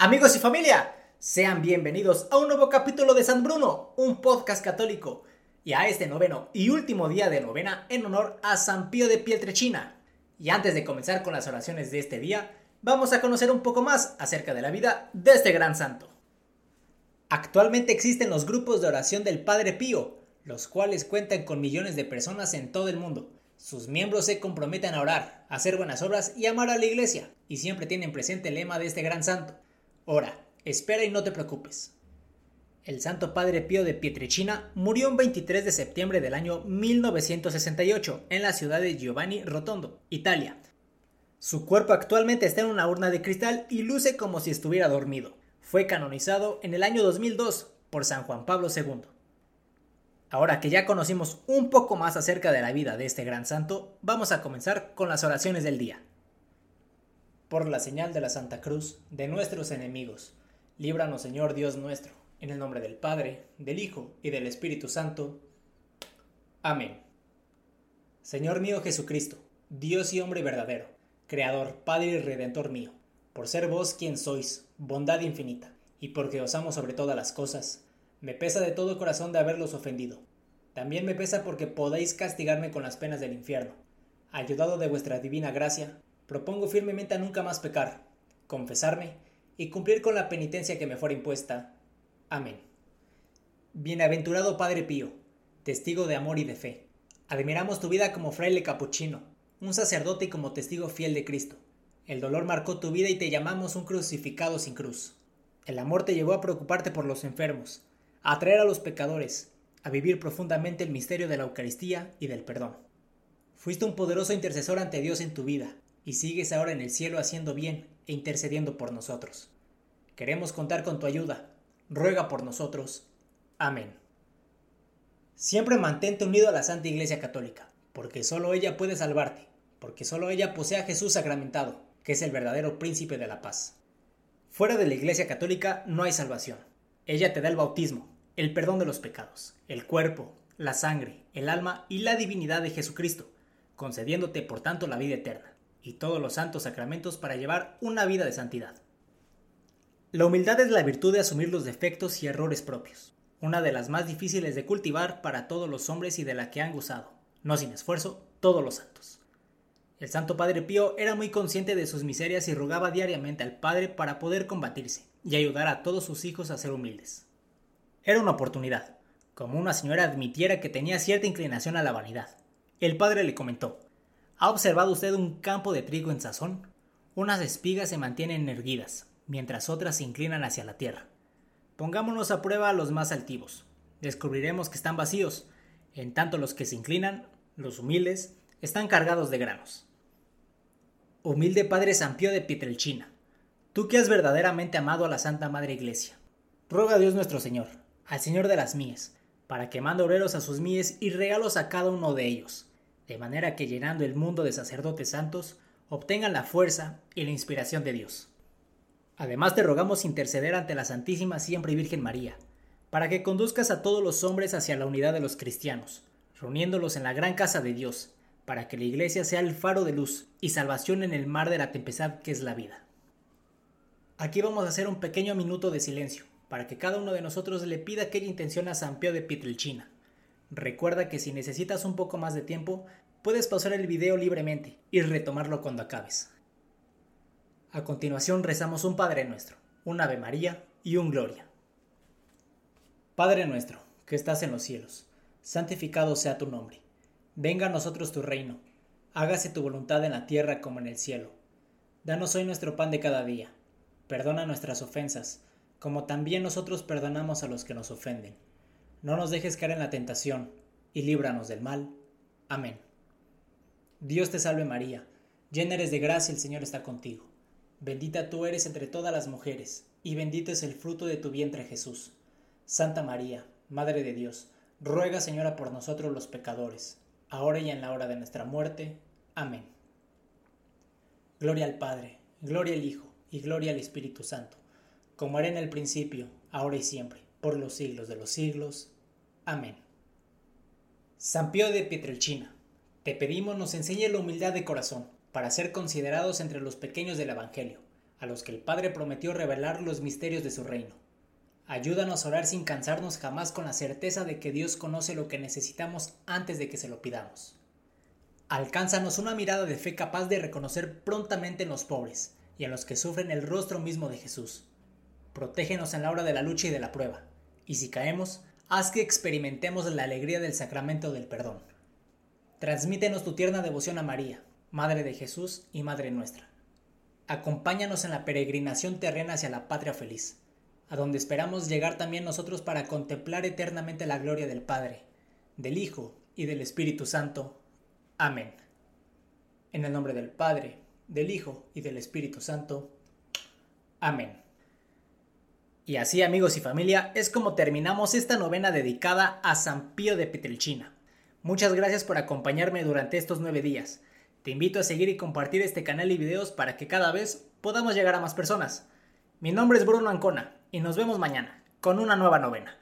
Amigos y familia, sean bienvenidos a un nuevo capítulo de San Bruno, un podcast católico, y a este noveno y último día de novena en honor a San Pío de Pietrechina. Y antes de comenzar con las oraciones de este día, vamos a conocer un poco más acerca de la vida de este gran santo. Actualmente existen los grupos de oración del Padre Pío, los cuales cuentan con millones de personas en todo el mundo. Sus miembros se comprometen a orar, a hacer buenas obras y amar a la iglesia, y siempre tienen presente el lema de este gran santo, Ora, espera y no te preocupes. El Santo Padre Pío de Pietrechina murió un 23 de septiembre del año 1968 en la ciudad de Giovanni Rotondo, Italia. Su cuerpo actualmente está en una urna de cristal y luce como si estuviera dormido. Fue canonizado en el año 2002 por San Juan Pablo II. Ahora que ya conocimos un poco más acerca de la vida de este gran santo, vamos a comenzar con las oraciones del día por la señal de la Santa Cruz de nuestros enemigos. Líbranos, Señor Dios nuestro, en el nombre del Padre, del Hijo y del Espíritu Santo. Amén. Señor mío Jesucristo, Dios y hombre verdadero, Creador, Padre y Redentor mío, por ser vos quien sois, bondad infinita, y porque os amo sobre todas las cosas, me pesa de todo corazón de haberlos ofendido. También me pesa porque podéis castigarme con las penas del infierno. Ayudado de vuestra divina gracia, propongo firmemente a nunca más pecar, confesarme y cumplir con la penitencia que me fuera impuesta. Amén. Bienaventurado Padre Pío, testigo de amor y de fe, admiramos tu vida como fraile capuchino, un sacerdote y como testigo fiel de Cristo. El dolor marcó tu vida y te llamamos un crucificado sin cruz. El amor te llevó a preocuparte por los enfermos, a atraer a los pecadores, a vivir profundamente el misterio de la Eucaristía y del perdón. Fuiste un poderoso intercesor ante Dios en tu vida, y sigues ahora en el cielo haciendo bien e intercediendo por nosotros. Queremos contar con tu ayuda. Ruega por nosotros. Amén. Siempre mantente unido a la Santa Iglesia Católica, porque solo ella puede salvarte, porque solo ella posee a Jesús sacramentado, que es el verdadero príncipe de la paz. Fuera de la Iglesia Católica no hay salvación. Ella te da el bautismo, el perdón de los pecados, el cuerpo, la sangre, el alma y la divinidad de Jesucristo, concediéndote por tanto la vida eterna y todos los santos sacramentos para llevar una vida de santidad. La humildad es la virtud de asumir los defectos y errores propios, una de las más difíciles de cultivar para todos los hombres y de la que han gozado, no sin esfuerzo, todos los santos. El Santo Padre Pío era muy consciente de sus miserias y rogaba diariamente al Padre para poder combatirse y ayudar a todos sus hijos a ser humildes. Era una oportunidad, como una señora admitiera que tenía cierta inclinación a la vanidad. El padre le comentó, ¿Ha observado usted un campo de trigo en sazón? Unas espigas se mantienen erguidas, mientras otras se inclinan hacia la tierra. Pongámonos a prueba a los más altivos. Descubriremos que están vacíos, en tanto los que se inclinan, los humildes, están cargados de granos. Humilde Padre San Pío de Pietrelchina, tú que has verdaderamente amado a la Santa Madre Iglesia, ruega a Dios nuestro Señor, al Señor de las mies, para que mande obreros a sus mies y regalos a cada uno de ellos, de manera que llenando el mundo de sacerdotes santos, obtengan la fuerza y la inspiración de Dios. Además te rogamos interceder ante la Santísima Siempre Virgen María, para que conduzcas a todos los hombres hacia la unidad de los cristianos, reuniéndolos en la gran casa de Dios, para que la Iglesia sea el faro de luz y salvación en el mar de la tempestad que es la vida. Aquí vamos a hacer un pequeño minuto de silencio, para que cada uno de nosotros le pida aquella intención a San Pío de Pietrelchina, Recuerda que si necesitas un poco más de tiempo, puedes pausar el video libremente y retomarlo cuando acabes. A continuación rezamos un Padre nuestro, un Ave María y un Gloria. Padre nuestro, que estás en los cielos, santificado sea tu nombre. Venga a nosotros tu reino. Hágase tu voluntad en la tierra como en el cielo. Danos hoy nuestro pan de cada día. Perdona nuestras ofensas, como también nosotros perdonamos a los que nos ofenden no nos dejes caer en la tentación, y líbranos del mal. Amén. Dios te salve María, llena eres de gracia, el Señor está contigo. Bendita tú eres entre todas las mujeres, y bendito es el fruto de tu vientre Jesús. Santa María, Madre de Dios, ruega Señora por nosotros los pecadores, ahora y en la hora de nuestra muerte. Amén. Gloria al Padre, gloria al Hijo, y gloria al Espíritu Santo, como era en el principio, ahora y siempre por los siglos de los siglos. Amén. San Pío de Pietrelchina, te pedimos nos enseñe la humildad de corazón para ser considerados entre los pequeños del Evangelio, a los que el Padre prometió revelar los misterios de su reino. Ayúdanos a orar sin cansarnos jamás con la certeza de que Dios conoce lo que necesitamos antes de que se lo pidamos. Alcánzanos una mirada de fe capaz de reconocer prontamente en los pobres y en los que sufren el rostro mismo de Jesús. Protégenos en la hora de la lucha y de la prueba, y si caemos, haz que experimentemos la alegría del sacramento del perdón. Transmítenos tu tierna devoción a María, Madre de Jesús y Madre nuestra. Acompáñanos en la peregrinación terrena hacia la patria feliz, a donde esperamos llegar también nosotros para contemplar eternamente la gloria del Padre, del Hijo y del Espíritu Santo. Amén. En el nombre del Padre, del Hijo y del Espíritu Santo. Amén. Y así amigos y familia es como terminamos esta novena dedicada a San Pío de Petrelchina. Muchas gracias por acompañarme durante estos nueve días. Te invito a seguir y compartir este canal y videos para que cada vez podamos llegar a más personas. Mi nombre es Bruno Ancona y nos vemos mañana con una nueva novena.